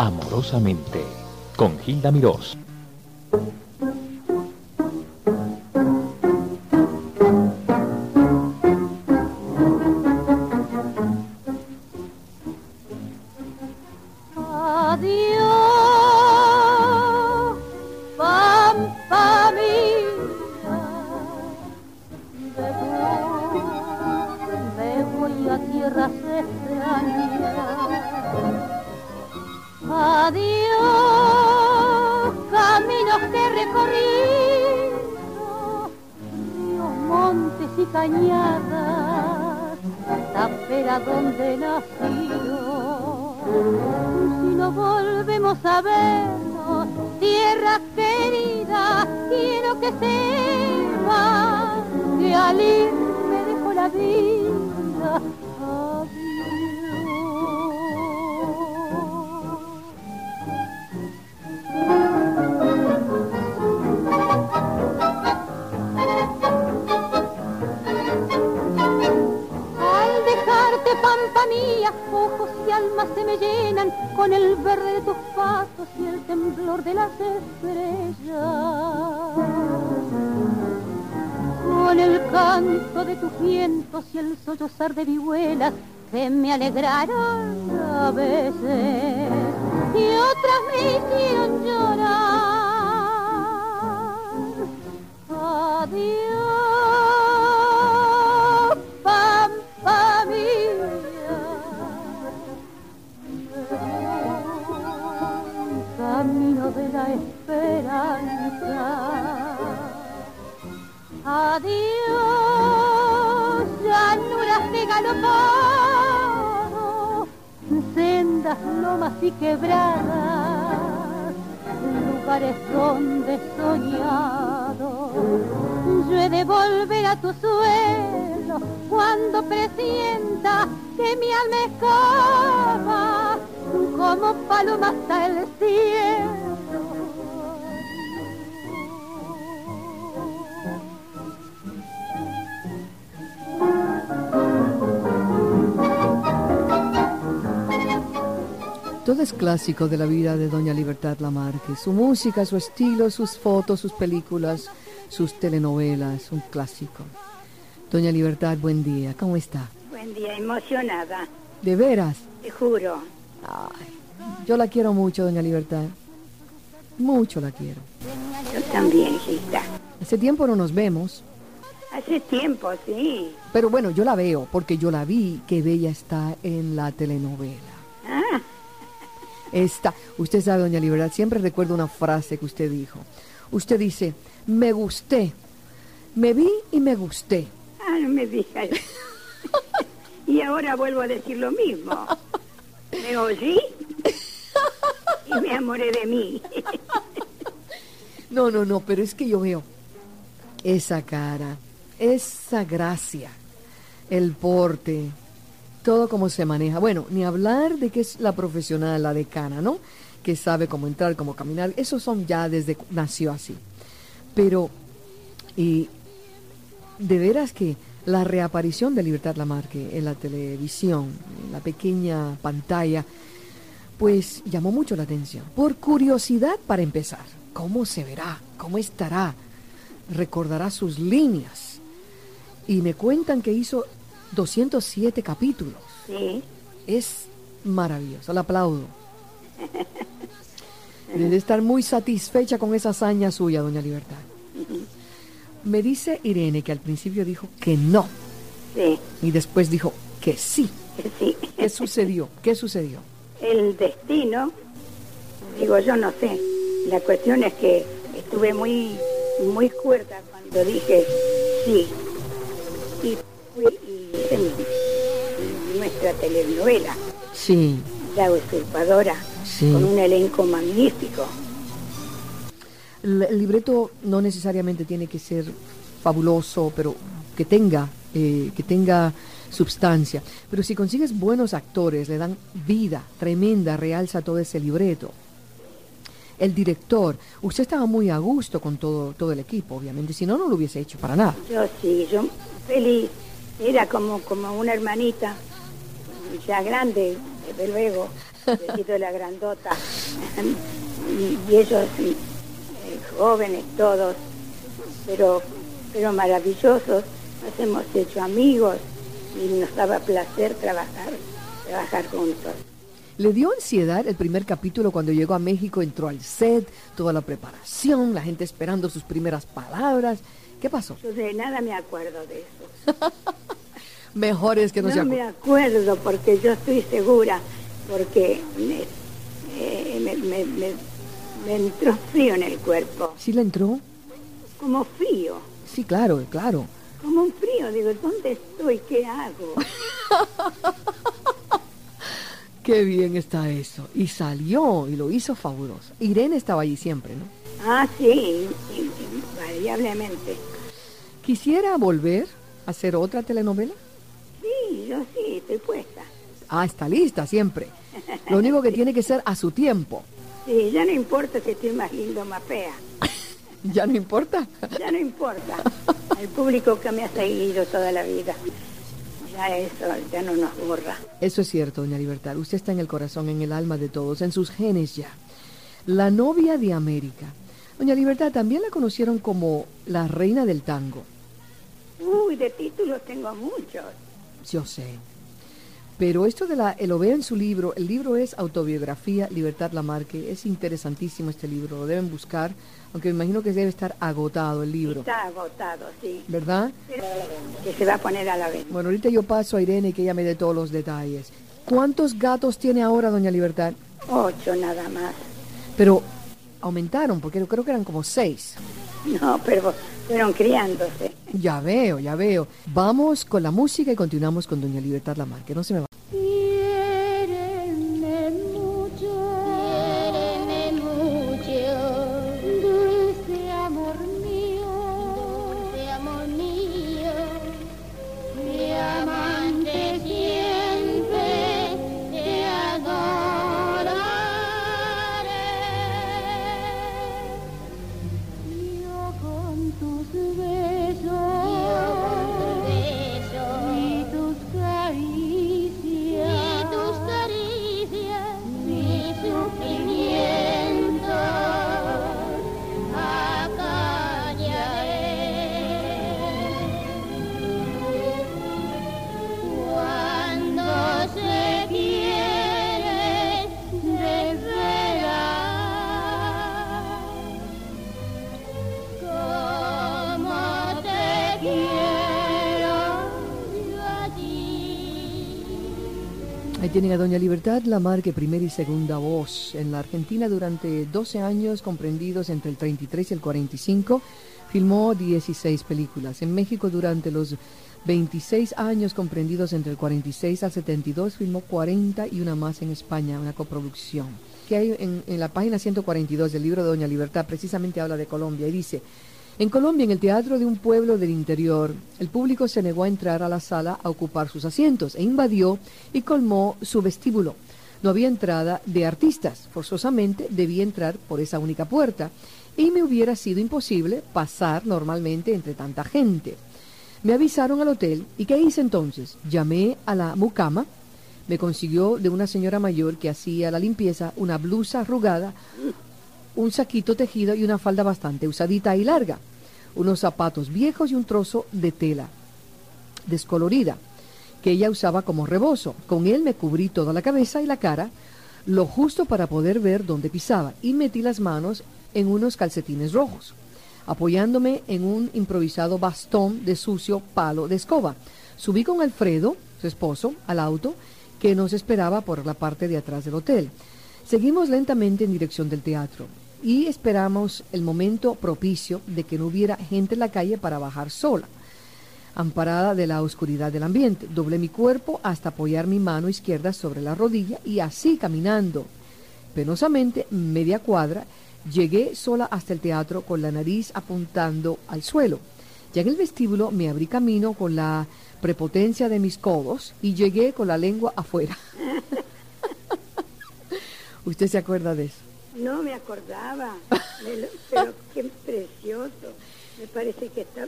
amorosamente con Gilda Mirós. Y cañadas, tapera donde nacido. Si no volvemos a vernos, tierra querida, quiero que sepas que al ir me dejo la vida. Pampa mía, ojos y alma se me llenan con el verde de tus pasos y el temblor de las estrellas. Con el canto de tus vientos y el sollozar de vihuelas que me alegraron a veces y otras me hicieron llorar. Adiós, Adiós, llanuras de galopado, sendas, lomas y quebradas, lugares donde he soñado. Yo he de volver a tu suelo cuando presienta que mi alma escapa como paloma hasta el cielo. Todo es clásico de la vida de Doña Libertad Lamarque. Su música, su estilo, sus fotos, sus películas, sus telenovelas, un clásico. Doña Libertad, buen día. ¿Cómo está? Buen día, emocionada, ¿De veras? te juro. Ay, yo la quiero mucho, Doña Libertad. Mucho la quiero. Yo también, Gilda. Hace tiempo no nos vemos, Hace tiempo, sí. pero bueno, yo la veo porque yo la vi que Bella está en la telenovela. Ah, Está, usted sabe, doña Libertad, siempre recuerdo una frase que usted dijo. Usted dice, me gusté, me vi y me gusté. ah, no me digas. y ahora vuelvo a decir lo mismo. Me oí y me amoré de mí. No, no, no, pero es que yo veo esa cara, esa gracia, el porte, todo como se maneja. Bueno, ni hablar de que es la profesional, la decana, ¿no? Que sabe cómo entrar, cómo caminar. Esos son ya desde nació así. Pero, y de veras que la reaparición de Libertad Lamarque en la televisión, en la pequeña pantalla, pues llamó mucho la atención. Por curiosidad para empezar, ¿cómo se verá? ¿Cómo estará? ¿Recordará sus líneas? Y me cuentan que hizo 207 capítulos. Sí, Es maravilloso, la aplaudo. Debe estar muy satisfecha con esa hazaña suya, doña Libertad. Me dice Irene que al principio dijo que no sí, y después dijo que sí. sí. ¿Qué sucedió? ¿Qué sucedió? El destino, digo yo no sé. La cuestión es que estuve muy, muy cuerda cuando dije sí. Y fui nuestra telenovela. Sí, La usurpadora, Sí. con un elenco magnífico. el, el libreto no necesariamente tiene que ser fabuloso, pero que tenga, eh, que tenga substancia. Pero si consigues buenos actores, le dan vida tremenda, realza todo ese libreto. El director, usted estaba muy a gusto con todo, todo el equipo, obviamente, si no, no lo hubiese hecho para nada. Yo sí, yo feliz. Era como, como una hermanita, ya grande, desde luego. sido la grandota. y, y ellos, eh, jóvenes todos, pero, pero maravillosos, nos hemos hecho amigos y nos daba placer trabajar, trabajar juntos. Le dio ansiedad el primer capítulo cuando llegó a México, entró al set, toda la preparación, la gente esperando sus primeras palabras. ¿Qué pasó? Yo de nada me acuerdo de eso. Mejor es que no, se No acuerde. me acuerdo porque yo estoy segura, porque me, eh, me- me- me entró frío en el cuerpo, ¿Sí le entró? como frío, Sí, claro, claro. como un frío. Digo, ¿dónde estoy? ¿Qué hago? Qué bien está eso. Y salió y lo hizo fabuloso. Irene estaba allí siempre, ¿no? Ah, sí, invariablemente. ¿Quisiera volver a hacer otra telenovela? Sí, yo sí, estoy puesta. Ah, está lista siempre. Lo único que tiene que ser a su tiempo. Sí, ya no importa si estoy más lindo o más fea. Ya no importa. Ya no importa. El público que me ha seguido toda la vida. Ya eso, ya no nos borra. Eso es cierto, doña Libertad. Usted está en el corazón, en el alma de todos, en sus genes ya. La novia de América. Doña Libertad también la conocieron como la reina del tango. Uy, de títulos tengo muchos. Yo sé. Pero esto de la, lo veo en su libro, el libro es Autobiografía Libertad Lamarque, es interesantísimo este libro, lo deben buscar, aunque me imagino que debe estar agotado el libro, Está agotado, sí. ¿verdad? Que se va a poner a la venta. Bueno, ahorita yo paso a Irene y que ella me dé todos los detalles. ¿Cuántos gatos tiene ahora doña Libertad? Ocho nada más. Pero aumentaron, porque yo creo que eran como seis. No, pero fueron criándose. Ya veo, ya veo. Vamos con la música y continuamos con doña Libertad Lamarque, no se me va. Tienen a Doña Libertad Lamarque, primera y segunda voz. En la Argentina durante 12 años, comprendidos entre el 33 y el 45, filmó 16 películas. En México durante los 26 años, comprendidos entre el 46 al 72, filmó 40 y una más en España, una coproducción. Que hay en, en la página 142 del libro de Doña Libertad, precisamente habla de Colombia y dice... En Colombia, en el teatro de un pueblo del interior, el público se negó a entrar a la sala a ocupar sus asientos e invadió y colmó su vestíbulo. No había entrada de artistas, forzosamente debía entrar por esa única puerta y me hubiera sido imposible pasar normalmente entre tanta gente. Me avisaron al hotel y ¿qué hice entonces? Llamé a la mucama, me consiguió de una señora mayor que hacía la limpieza una blusa arrugada, un saquito tejido y una falda bastante usadita y larga, unos zapatos viejos y un trozo de tela descolorida que ella usaba como rebozo. Con él me cubrí toda la cabeza y la cara, lo justo para poder ver dónde pisaba, y metí las manos en unos calcetines rojos, apoyándome en un improvisado bastón de sucio palo de escoba. Subí con Alfredo, su esposo, al auto que nos esperaba por la parte de atrás del hotel. Seguimos lentamente en dirección del teatro y esperamos el momento propicio de que no hubiera gente en la calle para bajar sola, amparada de la oscuridad del ambiente. Doblé mi cuerpo hasta apoyar mi mano izquierda sobre la rodilla y así caminando penosamente media cuadra, llegué sola hasta el teatro con la nariz apuntando al suelo. Ya en el vestíbulo me abrí camino con la prepotencia de mis codos y llegué con la lengua afuera. ¿Usted se acuerda de eso? No me acordaba, lo- pero qué precioso. Me parece que, está,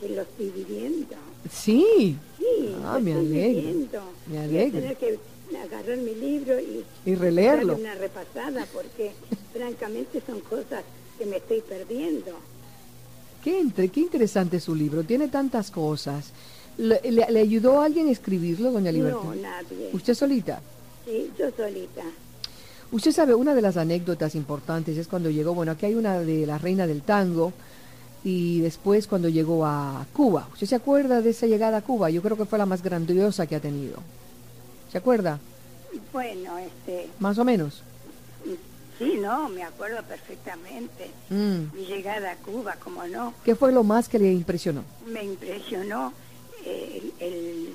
que lo estoy viviendo. Sí. Sí, Ah, me estoy alegro, viviendo. me Voy a alegro. tener que agarrar mi libro y, Y releerlo. una repasada porque francamente son cosas que me estoy perdiendo. Qué, entre- qué interesante su libro, tiene tantas cosas. ¿Le, le- le ayudó a alguien a escribirlo, doña Libertad? No, nadie. ¿Usted solita? Sí, yo solita. Usted sabe, una de las anécdotas importantes es cuando llegó, bueno, aquí hay una de la reina del tango y después cuando llegó a Cuba. ¿Usted se acuerda de esa llegada a Cuba? Yo creo que fue la más grandiosa que ha tenido. ¿Se acuerda? Bueno, este, Más o menos. sí, no, me acuerdo perfectamente. Mm. Mi llegada a Cuba, como no, ¿Qué fue lo más que le impresionó? me impresionó eh, el, el,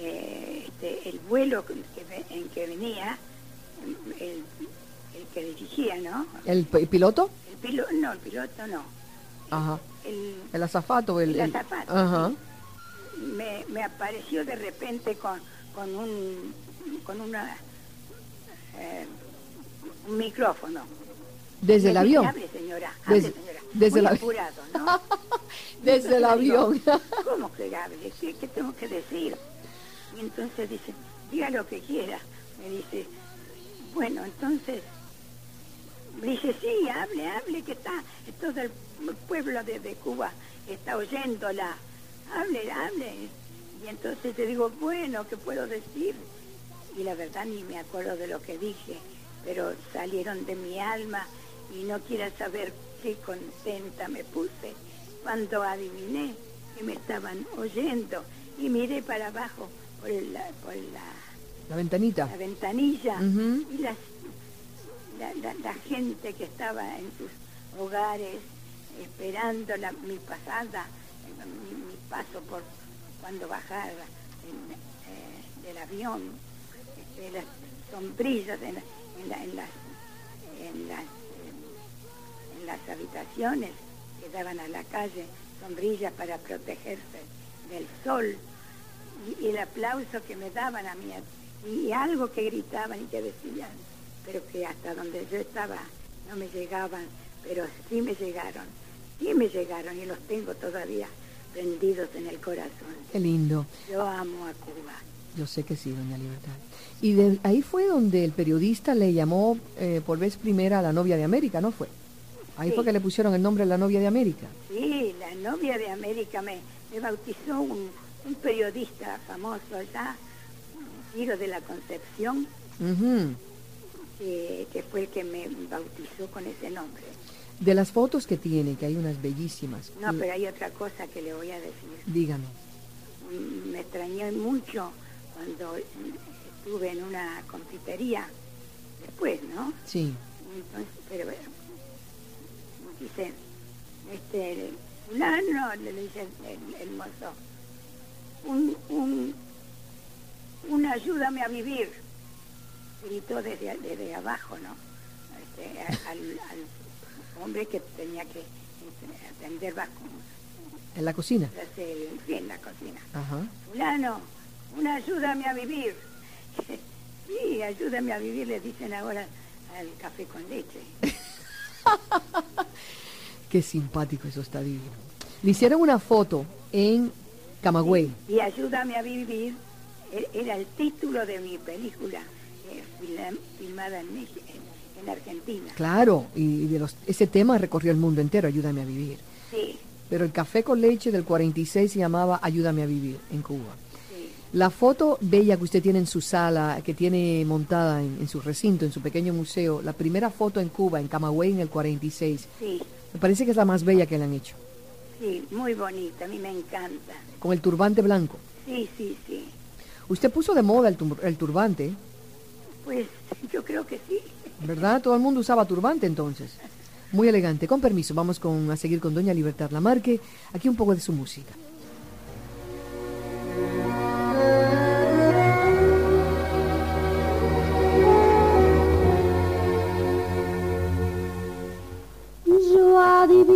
eh, este, el vuelo que en que venía, el, el que dirigía, ¿no? ¿El piloto? El piloto, no, el piloto no. Ajá. El, El azafato. El, El azafato, Ajá. me, me apareció de repente con, con un con una eh, un micrófono. Desde el avión. Hable, señora, hable, Desde- señora. desde Muy el ¿no? Desde avión. digo, ¿Cómo que hable? ¿Qué, qué tengo que decir? Y entonces dice, diga lo que quiera. Me dice, bueno, entonces, me dice, sí, hable, hable, que está, todo el pueblo de, Cuba está oyéndola. Hable, hable. Y entonces te digo, bueno, ¿qué puedo decir? Y la verdad ni me acuerdo de lo que dije, pero salieron de mi alma y no quiera saber qué contenta me puse cuando adiviné que me estaban oyendo y miré para abajo por, el- por la, La ventanita. la ventanilla y las, la, la- la gente que estaba en sus hogares esperando la- mi pasada, mi, mi paso por cuando bajara en, eh, del avión, este, las sombrillas en, en, la- en las, en, las, eh, en las habitaciones que daban a la calle, sombrillas para protegerse del sol y, y el aplauso que me daban a mí y, algo que gritaban y que decían, pero que hasta donde yo estaba no me llegaban, pero sí me llegaron, sí me llegaron y los tengo todavía prendidos en el corazón. Qué lindo. Yo amo a Cuba. Yo sé que sí, doña Libertad. Y de ahí fue donde el periodista le llamó eh, por vez primera a la novia de América, ¿no fue? Ahí Sí. fue que le pusieron el nombre la novia de América. Sí, la novia de América me, me bautizó un, un periodista famoso allá, Ciro de la Concepción, que, que fue el que me bautizó con ese nombre. De las fotos que tiene, que hay unas bellísimas. No, pero hay otra cosa que le voy a decir. Dígame. Mm, Me extrañó mucho cuando estuve en una confitería después, ¿no? Sí. Entonces, pero eh, dice, este, fulano, le dice el, el mozo, un, un, un ayúdame a vivir, gritó desde, desde abajo, ¿no? Este, al, al hombre que tenía que atender bajo, En la cocina. sí, en la cocina. Ajá. Fulano, un ayúdame a vivir. Sí, ayúdame a vivir, le dicen ahora al café con leche. Qué simpático eso está divino. Le hicieron una foto en Camagüey. Y ayúdame a vivir era el título de mi película eh, filmada en, en Argentina. Claro, y de los, ese tema recorrió el mundo entero, Ayúdame a vivir. Sí, Pero el café con leche del 46 se llamaba Ayúdame a vivir en Cuba. sí, La foto bella que usted tiene en su sala, que tiene montada en, en su recinto, en su pequeño museo, la primera foto en Cuba, en Camagüey en el 46, sí, me parece que es la más bella que le han hecho, sí, muy bonita, a mí me encanta. con el turbante blanco. Sí, sí, sí. Usted puso de moda el, tur- el turbante, Pues yo creo que sí. ¿verdad? Todo el mundo usaba turbante entonces. Muy elegante. Con permiso, vamos con, a seguir con Doña Libertad Lamarque. Aquí un poco de su música. Yo adivino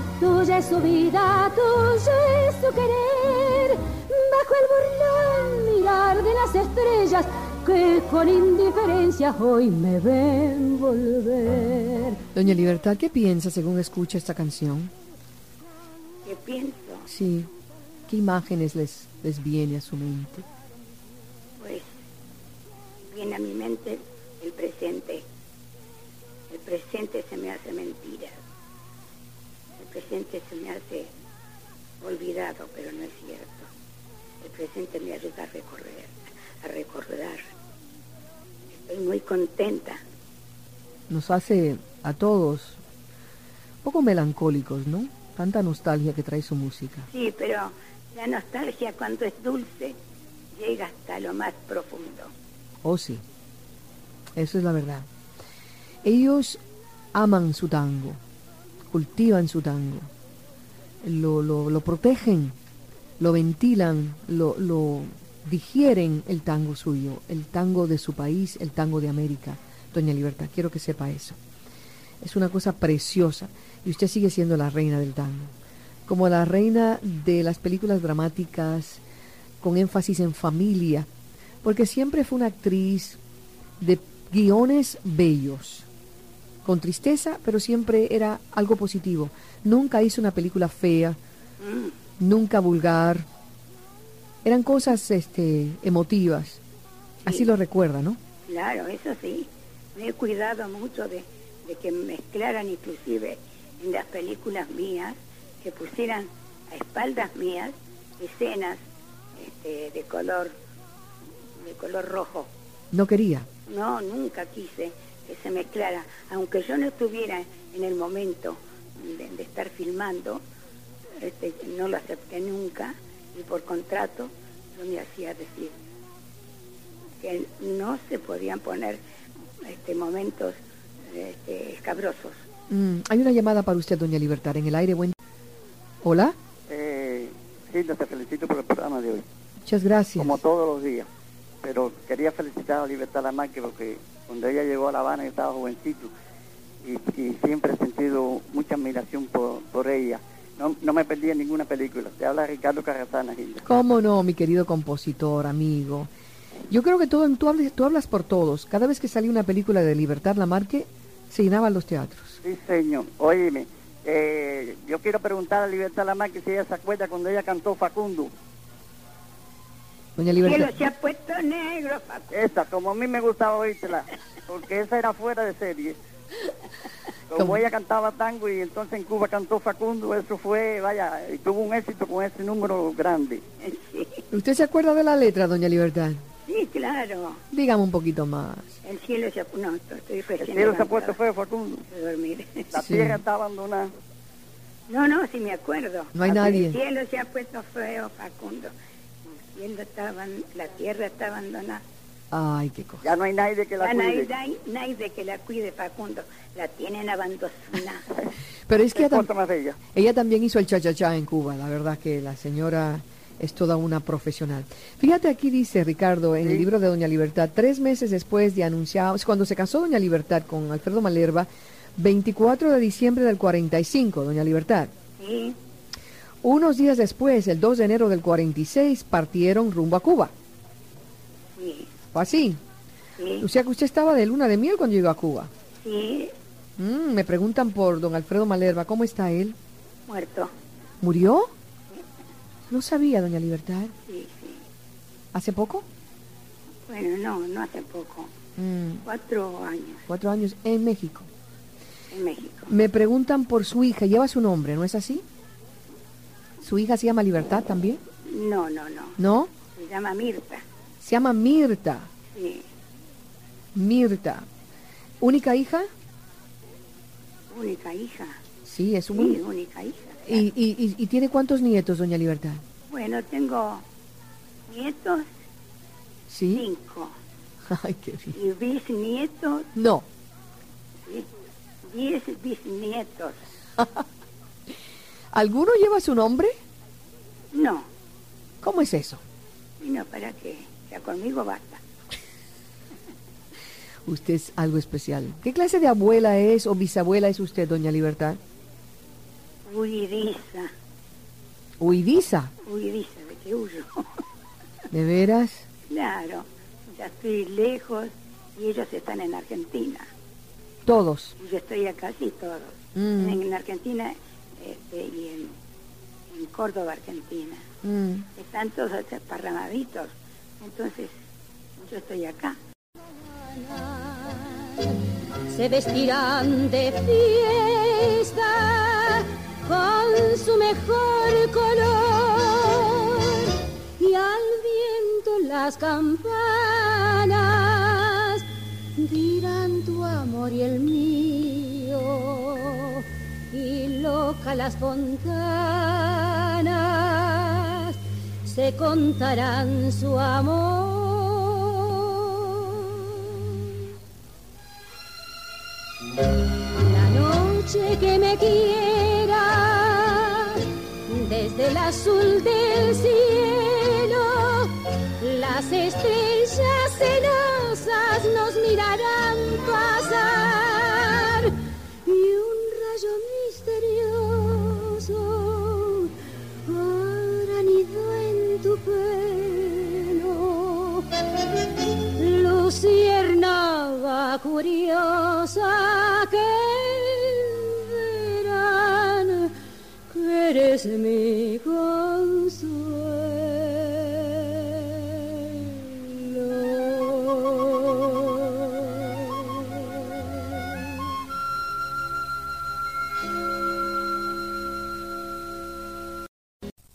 tuya es su vida, tuya es su querer. Bajo el burlón mirar de las estrellas que con indiferencia hoy me ven volver. Doña Libertad, ¿qué piensa según escucha esta canción? ¿Qué pienso? Sí. ¿Qué imágenes les, les viene a su mente? Pues viene a mi mente el presente. El presente se me hace mentira. El presente se me hace olvidado, pero no es cierto. El presente me ayuda a recorrer, a recordar. Estoy muy contenta. Nos hace a todos un poco melancólicos, ¿no? Tanta nostalgia que trae su música. Sí, pero la nostalgia cuando es dulce llega hasta lo más profundo. Oh, sí. Eso es la verdad. Ellos aman su tango, cultivan su tango, lo, lo, protegen, lo ventilan, lo, lo digieren el tango suyo, el tango de su país, el tango de América. Doña Libertad, quiero que sepa eso. Es una cosa preciosa y usted sigue siendo la reina del tango, como la reina de las películas dramáticas con énfasis en familia, porque siempre fue una actriz de guiones bellos, con tristeza, pero siempre era algo positivo. Nunca hizo una película fea, nunca vulgar. Eran cosas este, emotivas. Así Sí. lo recuerda, ¿no? Claro, eso sí. Me he cuidado mucho de, de que mezclaran inclusive en las películas mías, que pusieran a espaldas mías escenas este, de color de color rojo. No quería. No, nunca quise que se mezclara, aunque yo no estuviera en el momento de, de estar filmando, este, no lo acepté nunca y por contrato yo me hacía decir que no se podían poner este, momentos este, escabrosos. Mm, hay una llamada para usted, doña Libertad, en el aire. Buen... Hola, Eh, Hilda, te felicito por el programa de hoy, muchas gracias. como todos los días. Pero quería felicitar a Libertad Lamarque porque cuando ella llegó a La Habana yo estaba jovencito y, y siempre he sentido mucha admiración por, por ella. No, no me perdí en ninguna película. Te habla Ricardo Carrazana, Hilda. ¿Cómo no, mi querido compositor, amigo? Yo creo que todo, tú, hablas, tú hablas por todos. Cada vez que salía una película de Libertad Lamarque, se llenaban los teatros. Sí, señor. Óyeme, eh, yo quiero preguntar a Libertad Lamarque si ella se acuerda cuando ella cantó Facundo. Doña Cielo Libertad. se ha puesto negro, Facu. Esa, como a mí me gustaba oírtela, porque esa era fuera de serie. Como ¿Cómo? ella cantaba tango y entonces en Cuba cantó Facundo, eso fue, vaya, y tuvo un éxito con ese número grande. Sí, ¿Usted se acuerda de la letra, doña Libertad? sí, claro. Dígame un poquito más. El cielo se ha No, estoy El cielo se ha puesto feo, Facundo. de dormir. La Sí. tierra está abandonada. No, no, sí me acuerdo. No hay El nadie. cielo se ha puesto feo, Facundo. La tierra está abandonada. Ay, qué cosa. Ya no hay nadie que la Ya nadie, cuide. nadie- nadie que la cuide, Facundo. La tienen abandonada. Pero es que ella, también hizo el cha-cha-cha en Cuba. La verdad que la señora es toda una profesional. Fíjate aquí dice Ricardo en el libro de Doña Libertad, tres meses después de anunciar, cuando se casó Doña Libertad con Alfredo Malerva, 24 de diciembre del 45, Doña Libertad. Sí, Unos días después, el 2 de enero del 46, partieron rumbo a Cuba. sí, ¿Fue así? sí, O sea que usted estaba de luna de miel cuando llegó a Cuba. sí, Mm, me preguntan por don Alfredo Malerva, ¿cómo está él? muerto. ¿Murió? No sabía, doña Libertad. Sí, sí. ¿Hace poco? Bueno, no, no hace poco. Mm, Cuatro años cuatro años en México. en México. Me preguntan por su hija, lleva su nombre, ¿no es así? ¿Su hija se llama Libertad también? No, no, no. ¿No? Se llama Mirta. Se llama Mirta. Sí, Mirta. ¿Única hija? única hija. Sí, es Sí, un... única hija. ¿Y, y, y- y tiene cuántos nietos, doña Libertad? Bueno, tengo nietos, ¿Sí? cinco. Ay, qué bien. Y bisnietos, No. sí, diez bisnietos. ¿Alguno lleva su nombre? No, ¿Cómo es eso? no, para que ya conmigo basta. Usted es algo especial. ¿Qué clase de abuela es o bisabuela es usted, doña Libertad? Huidiza, ¿Huidiza? huidiza, de que huyo. ¿De veras? claro, ya estoy lejos y ellos están en Argentina. Todos. Yo estoy acá, sí, todos. Mm. En Argentina este, y en, en Córdoba, Argentina. Mm. Están todos parramaditos. Entonces, yo estoy acá. se vestirán de fiesta con su mejor color y al viento las campanas dirán tu amor y el mío y loca las fontanas se contarán su amor. La noche que me quiera, desde el azul del cielo, las estrellas celosas nos mirarán pasar curiosa que verán que eres mi.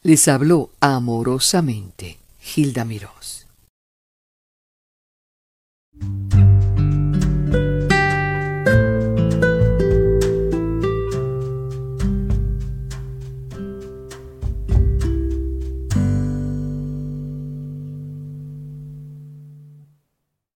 Les habló amorosamente Gilda Mirós.